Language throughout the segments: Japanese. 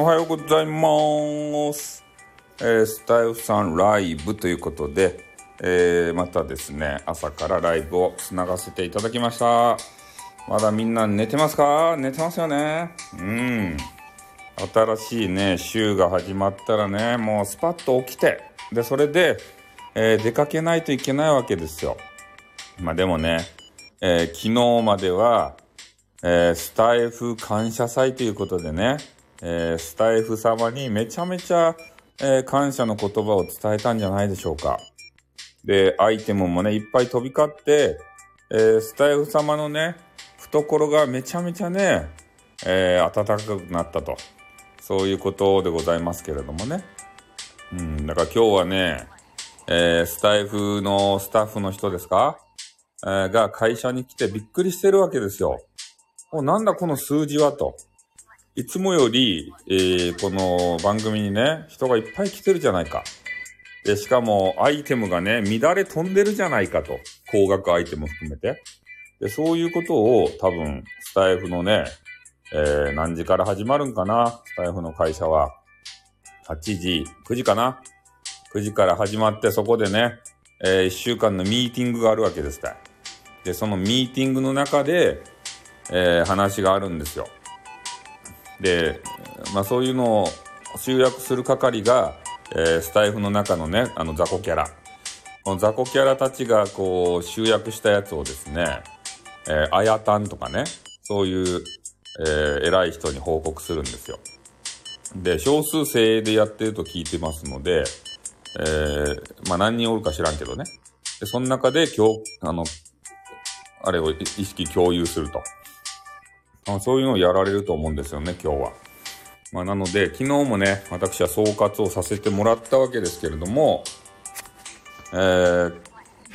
おはようございます。えースタイフさんライブということで、えーまたですね、朝からライブをつながせていただきました。まだみんな寝てますか？寝てますよねうん。新しいね、週が始まったらね、もうスパッと起きて、で、それで、えー出かけないといけないわけですよ。まあでもね、え昨日までは、えスタイフ感謝祭ということでね、えースタイフ様にめちゃめちゃ、えー感謝の言葉を伝えたんじゃないでしょうか。で、アイテムもね、いっぱい飛び交って、えースタイフ様のね、懐がめちゃめちゃね、え暖かくなったと。そういうことでございますけれどもね。うん、だから今日はね、えスタイフのスタッフの人ですか？えが会社に来てびっくりしてるわけですよ。お、なんだこの数字はと。いつもより、えーこの番組にね、人がいっぱい来てるじゃないか。で、しかもアイテムがね、乱れ飛んでるじゃないかと。高額アイテム含めて。で、そういうことを多分、スタイフのね、えー何時から始まるんかなスタイフの会社は。8時、9時かな ?9 時から始まって、そこでね、え1週間のミーティングがあるわけです。で、そのミーティングの中で、えー話があるんですよ。で、まあそういうのを集約する係が、えースタイフの中のね、あの雑魚キャラ。この雑魚キャラたちがこう集約したやつをですね、えー、あやたんとかね、そういう、えー偉い人に報告するんですよ。で、少数制でやってると聞いてますので、えーまあ何人おるか知らんけどね。で、その中で今日、あの、あれを意識共有すると。あそういうのをやられると思うんですよね、今日は。まあ、なので、昨日もね、私は総括をさせてもらったわけですけれども、えー、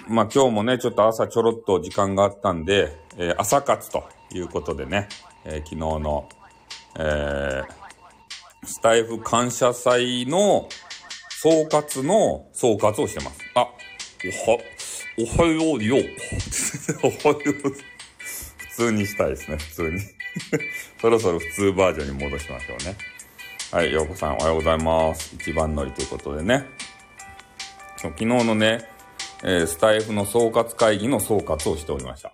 まあ今日もね、ちょっと朝ちょろっと時間があったんで、えー朝活ということでね、えー昨日の、えー、スタイフ感謝祭の総括の総括をしてます。あ、おは、おはようよ。おはよう。普通にしたいですね、普通に。そろそろ普通バージョンに戻しましょうね。はい、ようこさんおはようございます。一番乗りということでね。昨日のね、えースタイフの総括会議の総括をしておりました。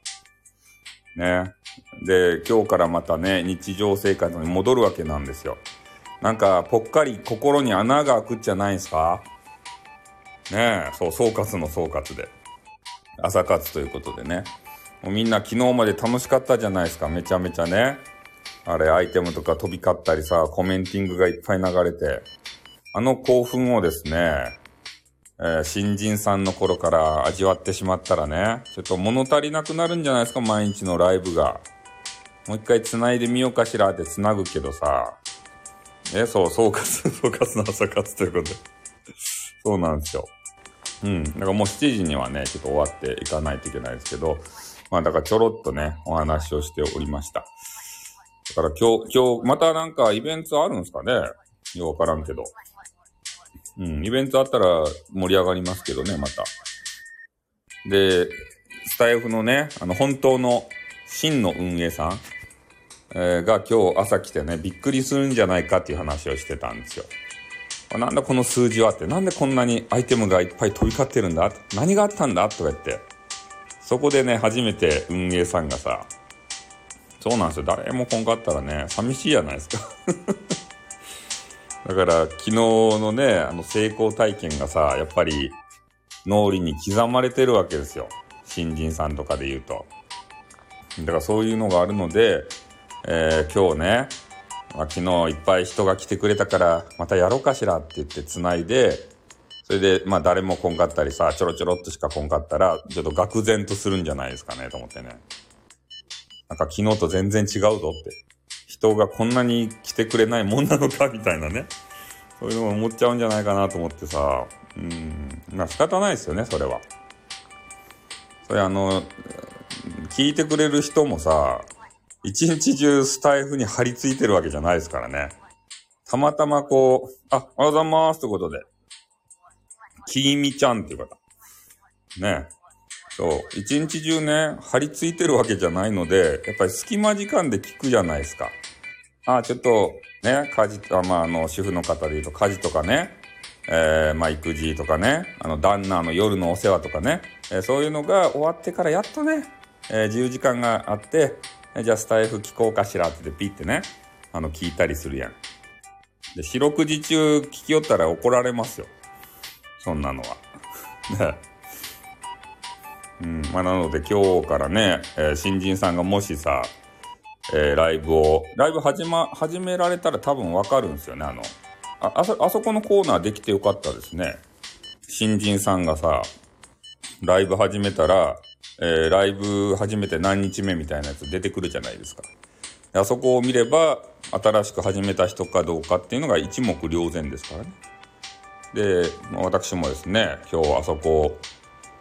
ね。で、今日からまたね、日常生活に戻るわけなんですよ。なんか、ぽっかり心に穴が開くっちゃないんすか？ねえ、そう、総括の総括で。朝活ということでね。もうみんな昨日まで楽しかったじゃないですか。めちゃめちゃね。あれ、アイテムとか飛び交ったりさ、コメンティングがいっぱい流れて。あの興奮をですね、えー新人さんの頃から味わってしまったらね、ちょっと物足りなくなるんじゃないですか、毎日のライブが。もう一回繋いでみようかしらって繋ぐけどさ、え、そう、総括、総括の朝活ということで。そうなんですよ。うん。だからもう7時にはね、ちょっと終わっていかないといけないですけど、まあだからちょろっとね、お話をしておりました。だから今日、今日、またなんかイベントあるんですかねようわからんけど。うん、イベントあったら盛り上がりますけどね、また。で、スタイフのね、あの、本当の真の運営さん、えーが今日朝来てね、びっくりするんじゃないかっていう話をしてたんですよ。なんだこの数字はって、なんでこんなにアイテムがいっぱい飛び交ってるんだ何があったんだとか言って。そこでね、初めて運営さんがさ、そうなんですよ。誰も来んかったらね、寂しいじゃないですか。だから、昨日のね、あの成功体験がさ、やっぱり脳裏に刻まれてるわけですよ。新人さんとかで言うと。だからそういうのがあるので、えー今日ね、まあ、昨日いっぱい人が来てくれたから、またやろうかしらって言って繋いで、それで、まあ誰も来んかったりさ、ちょろちょろっとしか来んかったら、ちょっと愕然とするんじゃないですかね、と思ってね。なんか昨日と全然違うぞって。人がこんなに来てくれないもんなのか、みたいなね。そういうのも思っちゃうんじゃないかなと思ってさ。うん。まあ仕方ないですよね、それは。それあの、聞いてくれる人もさ、一日中スタイフに張り付いてるわけじゃないですからね。たまたまこう、あ、おはようございますということで、きいみちゃんっていう方。ね。そう。一日中ね、張り付いてるわけじゃないので、やっぱり隙間時間で聞くじゃないですか。あ、ちょっと、ね、家事、あまあ、あの、主婦の方で言うと家事とかね、えー、まあ、育児とかね、あの、旦那の夜のお世話とかね、えー、そういうのが終わってからやっとね、えー、自由時間があって、じゃあスタイフ聞こうかしらってピッてね、あの、聞いたりするやん。で、四六時中聞きよったら怒られますよ。そんなのは。ね。うん、まあ、なので今日からね、えー、新人さんがもしさ、えー、ライブを、ライブ始ま、始められたら多分わかるんですよね、あの、あ、あそ、あそこのコーナーできてよかったですね。新人さんがさ、ライブ始めたら、えー、ライブ始めて何日目みたいなやつ出てくるじゃないですか。あそこを見れば、新しく始めた人かどうかっていうのが一目瞭然ですからね。で、私もですね、今日あそこ、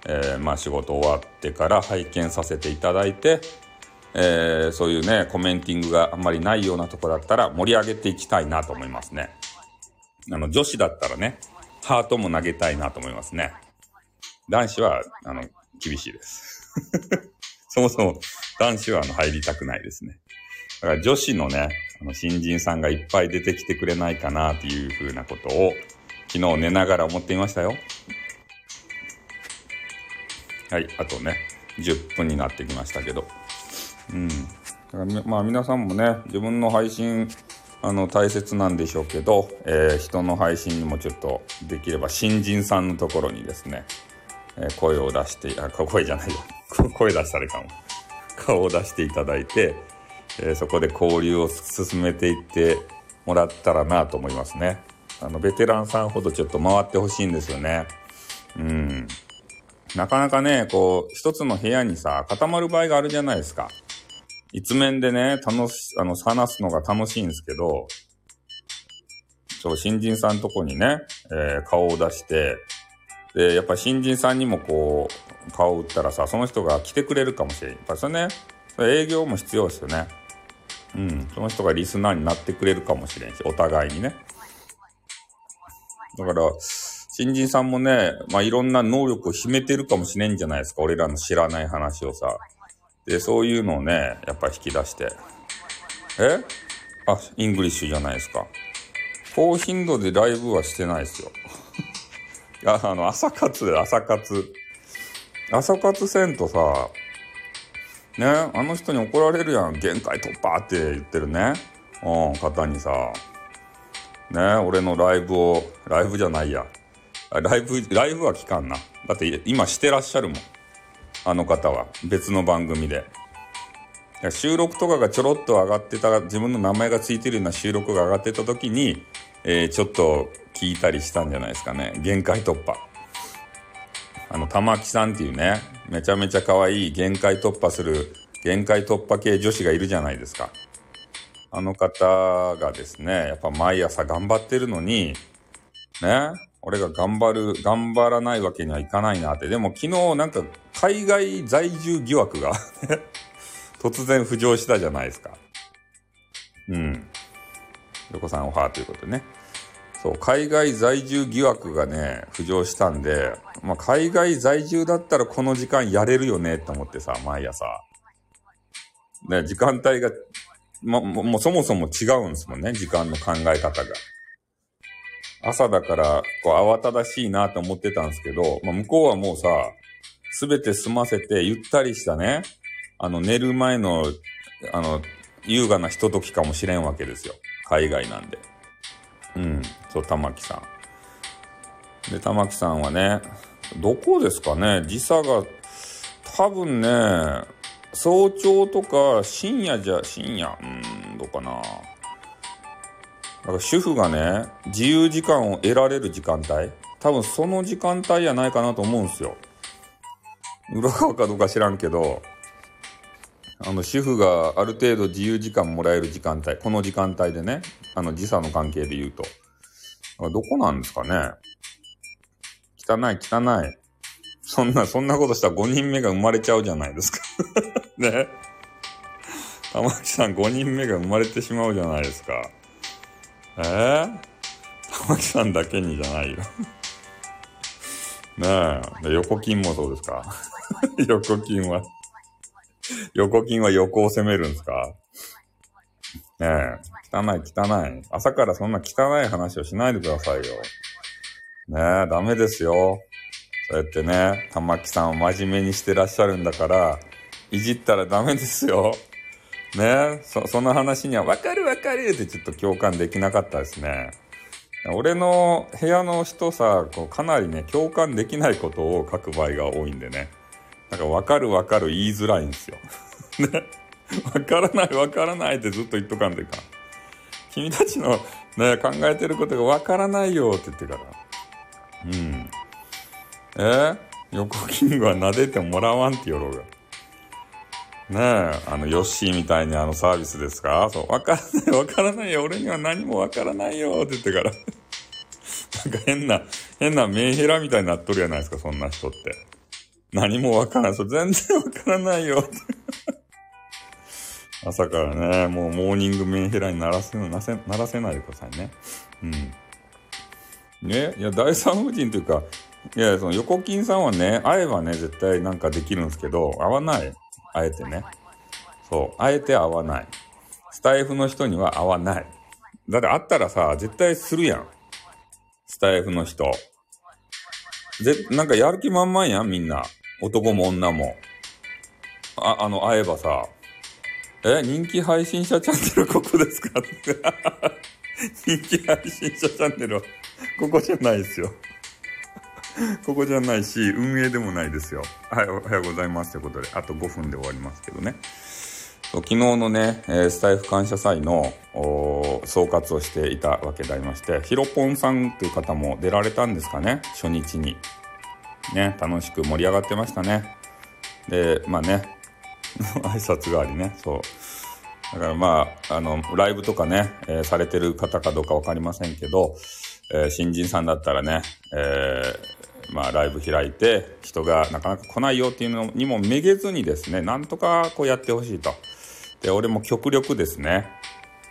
えー、まあ仕事終わってから拝見させていただいて、えー、そういうね、コメンティングがあんまりないようなとこだったら盛り上げていきたいなと思いますね。あの、女子だったらね、ハートも投げたいなと思いますね。男子は、あの、厳しいです。そもそも男子はあの入りたくないですね。だから女子のね、あの新人さんがいっぱい出てきてくれないかなっていうふうなことを昨日寝ながら思っていましたよ。はい、あとね、10分になってきましたけど。うん。だからまあ皆さんもね、自分の配信、あの、大切なんでしょうけど、えー、人の配信にもちょっとできれば新人さんのところにですね、えー、声を出して、あ、声じゃないよ。声出したらいいかも。顔を出していただいて、えー、そこで交流を進めていってもらったらなと思いますね。あの、ベテランさんほどちょっと回ってほしいんですよね。うん。なかなかね、こう、一つの部屋にさ、固まる場合があるじゃないですか。一面でね、楽し、あの、話すのが楽しいんですけど、そう、新人さんとこにね、えー、顔を出して、で、やっぱ新人さんにもこう、顔を打ったらさ、その人が来てくれるかもしれん。やっぱそれね、それ営業も必要ですよね。うん、その人がリスナーになってくれるかもしれんし、お互いにね。だから、新人さんもね、まあ、いろんな能力を秘めてるかもしれんじゃないですか。俺らの知らない話をさ。で、そういうのをね、やっぱ引き出して。え？あ、イングリッシュじゃないですか。高頻度でライブはしてないですよ。ああの、朝活で朝活。朝活せんとさ、ね、あの人に怒られるやん。限界突破って言ってるね。うん、方にさ。ね、俺のライブを、ライブじゃないや。ライブ、ライブは聞かんな。だって今してらっしゃるもん。あの方は。別の番組で。収録とかがちょろっと上がってた、自分の名前がついてるような収録が上がってた時に、えー、ちょっと聞いたりしたんじゃないですかね。限界突破。あの、玉木さんっていうね、めちゃめちゃ可愛い限界突破する、限界突破系女子がいるじゃないですか。あの方がですね、やっぱ毎朝頑張ってるのに、ね、俺が頑張る、頑張らないわけにはいかないなって。でも昨日なんか海外在住疑惑が 突然浮上したじゃないですか。うん。横さんおはということでね。そう、海外在住疑惑がね、浮上したんで、まあ、海外在住だったらこの時間やれるよねって思ってさ、毎朝。ね、時間帯が、ま、もうそもそも違うんですもんね、時間の考え方が。朝だから、こう、慌ただしいなと思ってたんですけど、まあ、向こうはもうさ、すべて済ませて、ゆったりしたね、あの、寝る前の、あの、優雅なひとときかもしれんわけですよ。海外なんで。うん、そう、玉木さん。で、玉木さんはね、どこですかね時差が、多分ね、早朝とか深夜じゃ、深夜、うん、どうかな。だか主婦がね、自由時間を得られる時間帯多分その時間帯やないかなと思うんすよ。裏側かどうか知らんけど、あの、主婦がある程度自由時間もらえる時間帯、この時間帯でね、あの、時差の関係で言うと。どこなんですかね汚い汚い。そんな、そんなことしたら5人目が生まれちゃうじゃないですか ね。玉木さん5人目が生まれてしまうじゃないですか。えー、玉木さんだけにじゃないよねえ。横金もそうですか？横金は横金は横を攻めるんですか？ねえ、汚い汚い。朝からそんな汚い話をしないでくださいよ。ねえ、ダメですよ。そうやってね、玉木さんを真面目にしてらっしゃるんだから、いじったらダメですよ。ねそ、その話には、わかるわかるってちょっと共感できなかったですね。俺の部屋の人さ、こうかなりね、共感できないことを書く場合が多いんでね。なんか、わかるわかる言いづらいんですよ。ね。わからないわからないってずっと言っとかんといか。君たちのね、考えてることがわからないよって言ってから。うん。え？ー、横キングは撫でてもらわんってよろうが。ねえ、あの、ヨッシーみたいにあのサービスですか？そう、わからない、わからないよ、俺には何もわからないよって言ってから。なんか変な、変なメンヘラみたいになっとるやないですか、そんな人って。何もわからない。そう、全然わからないよ。朝からね、もうモーニングメンヘラにならせ、なせ、ならせないでくださいね。うん。ね、いや、第三夫人というか、いや、その横金さんはね、会えばね、絶対なんかできるんですけど、会わない。あえてね。そう。あえて会わない。スタイフの人には会わない。だって会ったらさ、絶対するやん。スタイフの人。ぜ、なんかやる気満々やん、みんな。男も女も。あ、あの、会えばさ、え、人気配信者チャンネルここですか？って。人気配信者チャンネルは、ここじゃないですよ。ここじゃないし、運営でもないですよ。はい、おはようございますということで、あと5分で終わりますけどね。昨日のね、え、スタイフ感謝祭の総括をしていたわけでありまして、ヒロポンさんという方も出られたんですかね、初日に。ね、楽しく盛り上がってましたね。で、まあね、挨拶がありね、そう。だからまあ、あの、ライブとかね、えー、されてる方かどうかわかりませんけど、えー、新人さんだったらね、えー、まあ、ライブ開いて、人がなかなか来ないよっていうのにもめげずにですね、なんとかこうやってほしいと。で、俺も極力ですね、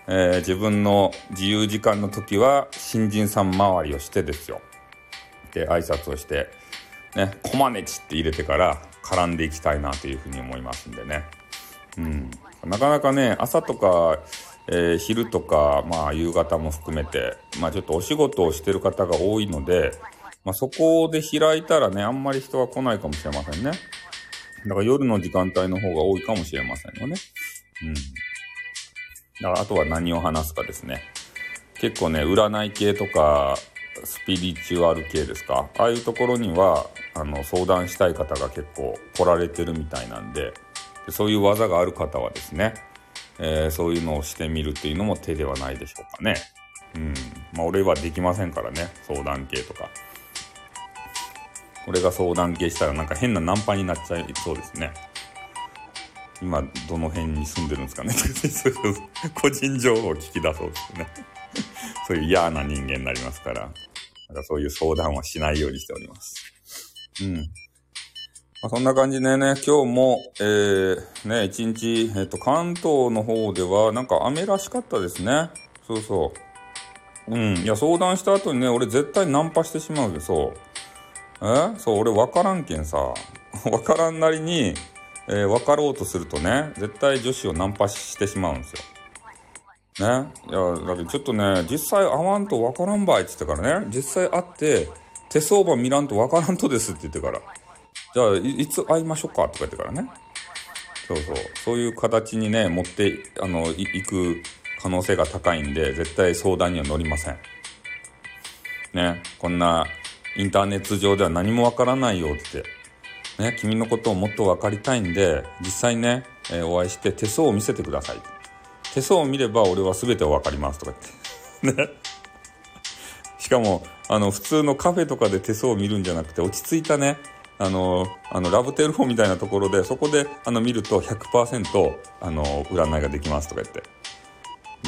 えー、自分の自由時間の時は、新人さん周りをしてですよ。で、挨拶をして、ね、コマネチって入れてから絡んでいきたいなというふうに思いますんでね。うん。なかなかね、朝とか、えー、昼とか、まあ、夕方も含めて、まあ、ちょっとお仕事をしてる方が多いので、まあ、そこで開いたらね、あんまり人は来ないかもしれませんね。だから夜の時間帯の方が多いかもしれませんよね。うん。だからあとは何を話すかですね。結構ね、占い系とか、スピリチュアル系ですか？ああいうところには、あの、相談したい方が結構来られてるみたいなんで、でそういう技がある方はですね、えー、そういうのをしてみるっていうのも手ではないでしょうかね。うん。まあ、俺はできませんからね、相談系とか。俺が相談系したらなんか変なナンパになっちゃいそうですね。今、どの辺に住んでるんですかね。個人情報を聞き出そうですね。そういう嫌な人間になりますから、なんかそういう相談はしないようにしております。うん。まあ、そんな感じでね、今日も、えー、ね、一日、えっ、ー、と、関東の方では、なんか雨らしかったですね。そうそう。うん。いや、相談した後にね、俺絶対ナンパしてしまうで、そう。え？そう、俺分からんけんさ。分からんなりに、えー、分かろうとするとね、絶対女子をナンパしてしまうんですよ。ね？いや、だってちょっとね、実際会わんと分からんばいって言ってからね、実際会って、手相場見らんと分からんとですって言ってから。じゃあいつ会いましょうかとか言ってからね。そうそう。そういう形にね、持って、あの、行く可能性が高いんで、絶対相談には乗りません。ね、こんなインターネット上では何もわからないよって。ね、君のことをもっと分かりたいんで、実際ね、えー、お会いして手相を見せてください。手相を見れば俺は全て分かりますとか言って。ね。しかも、あの、普通のカフェとかで手相を見るんじゃなくて、落ち着いたね、あの、あの、ラブテルフォンみたいなところで、そこで、あの、見ると100%、あの、占いができますとか言って。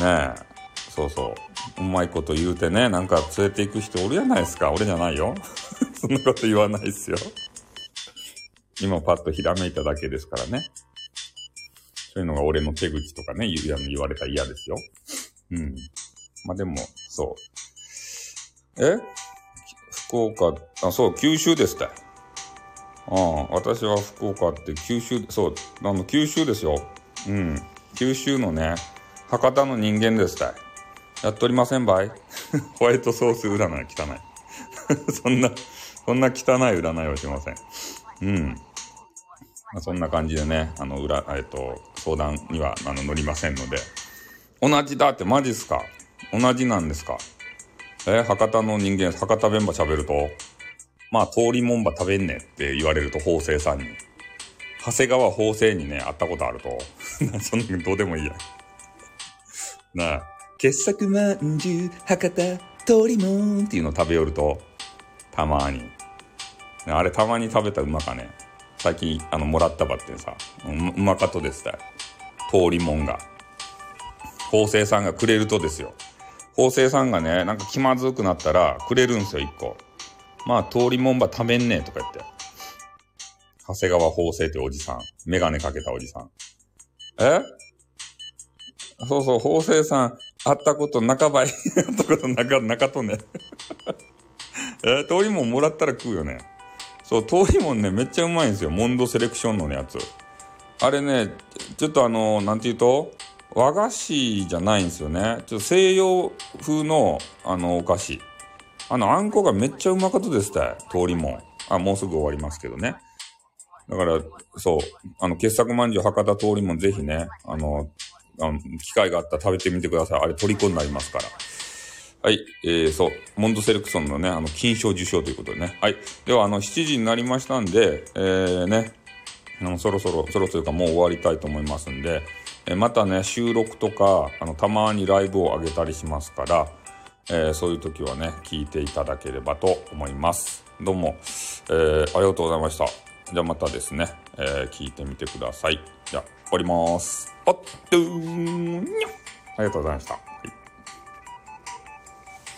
ねえ。そうそう。うまいこと言うてね、なんか連れて行く人おるやないですか。俺じゃないよ。そんなこと言わないっすよ。今パッとひらめいただけですからね。そういうのが俺の手口とかね、言言われたら嫌ですよ。うん。まあでも、そう。え？福岡、あ、そう、九州ですって。ああ、私は福岡って九州、そう、あの、九州ですよ。うん。九州のね、博多の人間ですたい。やっておりませんばい？ホワイトソース占い汚い。そんな、そんな汚い占いはしません。うん。まあ、そんな感じでね、あの、裏、えっと、相談には、あの、乗りませんので。同じだってマジっすか？同じなんですか？え博多の人間、博多弁ば喋ると、まあ、通りもんば食べんねって言われると、法政さんに。長谷川法政にね、会ったことあると。そんなどうでもいいや。なあ、傑作まんじゅう、博多、通りもんっていうのを食べよると、たまに。あれたまに食べたらうまかね。最近、あの、もらったばってさ、ううまかとですた通りもんが。法政さんがくれるとですよ。法政さんがね、なんか気まずくなったらくれるんですよ、一個。まあ、通りもんば食べんねえとか言って。長谷川法政っておじさん。メガネかけたおじさん。え？そうそう、法政さん、会ったこと中ばい。会ったこと中、中とね。え？通りもんもらったら食うよね。そう、通りもんね、めっちゃうまいんですよ。モンドセレクションのやつ。あれね、ちょっとあの、なんて言うと、和菓子じゃないんですよね。ちょっと西洋風の、あの、お菓子。あの、あんこがめっちゃうまかったですた通りも。あ、もうすぐ終わりますけどね。だから、そう、あの、傑作まんじゅう博多通りもぜひね、あの、あの機会があったら食べてみてください。あれ、虜になりますから。はい。えー、そう。モンドセレクションのね、あの、金賞受賞ということでね。はい。では、あの、7時になりましたんで、えー、ね、あの、そろそろ、そろそろかもう終わりたいと思いますんで、えー、またね、収録とか、あの、たまにライブを上げたりしますから、えー、そういう時はね、聞いていただければと思います。どうも、えー、ありがとうございました。じゃあまたですね、えー、聞いてみてください。じゃあ、終わります。あっとーにゃありがとうございました。